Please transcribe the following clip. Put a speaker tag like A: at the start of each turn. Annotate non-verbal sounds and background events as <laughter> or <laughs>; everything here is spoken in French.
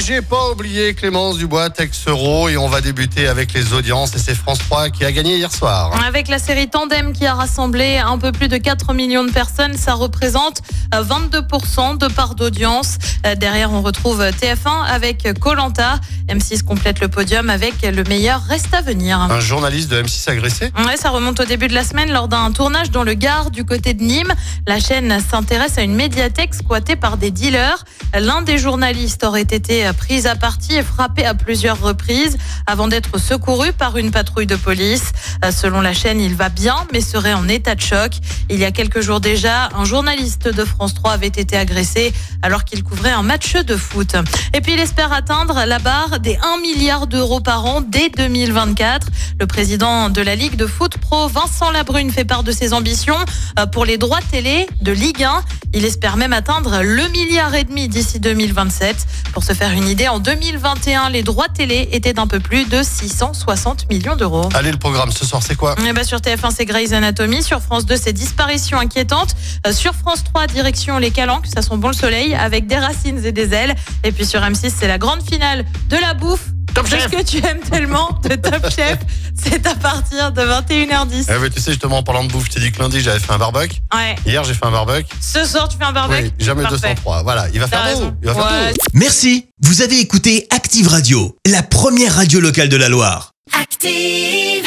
A: Et j'ai pas oublié Clémence Dubois, Texero, et on va débuter avec les audiences. Et c'est France 3 qui a gagné hier soir.
B: Avec la série Tandem qui a rassemblé un peu plus de 4 millions de personnes, ça représente euh, 22% de part d'audience. Euh, Derrière, on retrouve TF1 avec Colanta. M6 complète le podium avec le meilleur reste à venir.
A: Un journaliste de M6 agressé
B: Ouais, ça remonte au début de la semaine lors d'un tournage dans le Gard du côté de Nîmes. La chaîne s'intéresse à une médiathèque squattée par des dealers. L'un des journalistes aurait été pris à partie et frappé à plusieurs reprises avant d'être secouru par une patrouille de police. Euh, Selon la chaîne, il va bien mais serait en état de choc. Il y a quelques jours déjà, un journaliste de France 3 avait été agressé alors qu'il couvrait un match de foot. Et puis il espère atteindre la barre des 1 milliard d'euros par an dès 2024. Le président de la Ligue de foot pro, Vincent Labrune, fait part de ses ambitions euh, pour les droits télé de Ligue 1. Il espère même atteindre le milliard et demi d'ici 2027. Pour se faire une idée, en 2021, les droits télé étaient d'un peu plus de 660 millions d'euros.
A: Allez, le programme ce soir, c'est quoi?
B: Eh ben, sur TF1, c'est Grey's Anatomy. Sur France 2, c'est Disparition inquiétante. Euh, sur France 3, direction Les Calanques. Ça sent bon le soleil avec des racines et des ailes. Et puis sur M6, c'est la grande finale de la bouffe.
A: Top Chef.
B: ce que tu aimes tellement de Top <laughs> Chef. C'est à partir de 21h10.
A: Eh oui, tu sais, justement, en parlant de bouffe, je t'ai dit que lundi, j'avais fait un barbecue.
B: Ouais.
A: Hier, j'ai fait un barbecue.
B: Ce soir, tu fais un barbecue.
A: Oui, jamais
B: Parfait.
A: 203. Voilà, il va faire beau.
B: raison.
A: Il va faire
B: Ouais.
A: beau.
C: Merci, vous avez écouté Active Radio, la première radio locale de la Loire.
D: Active.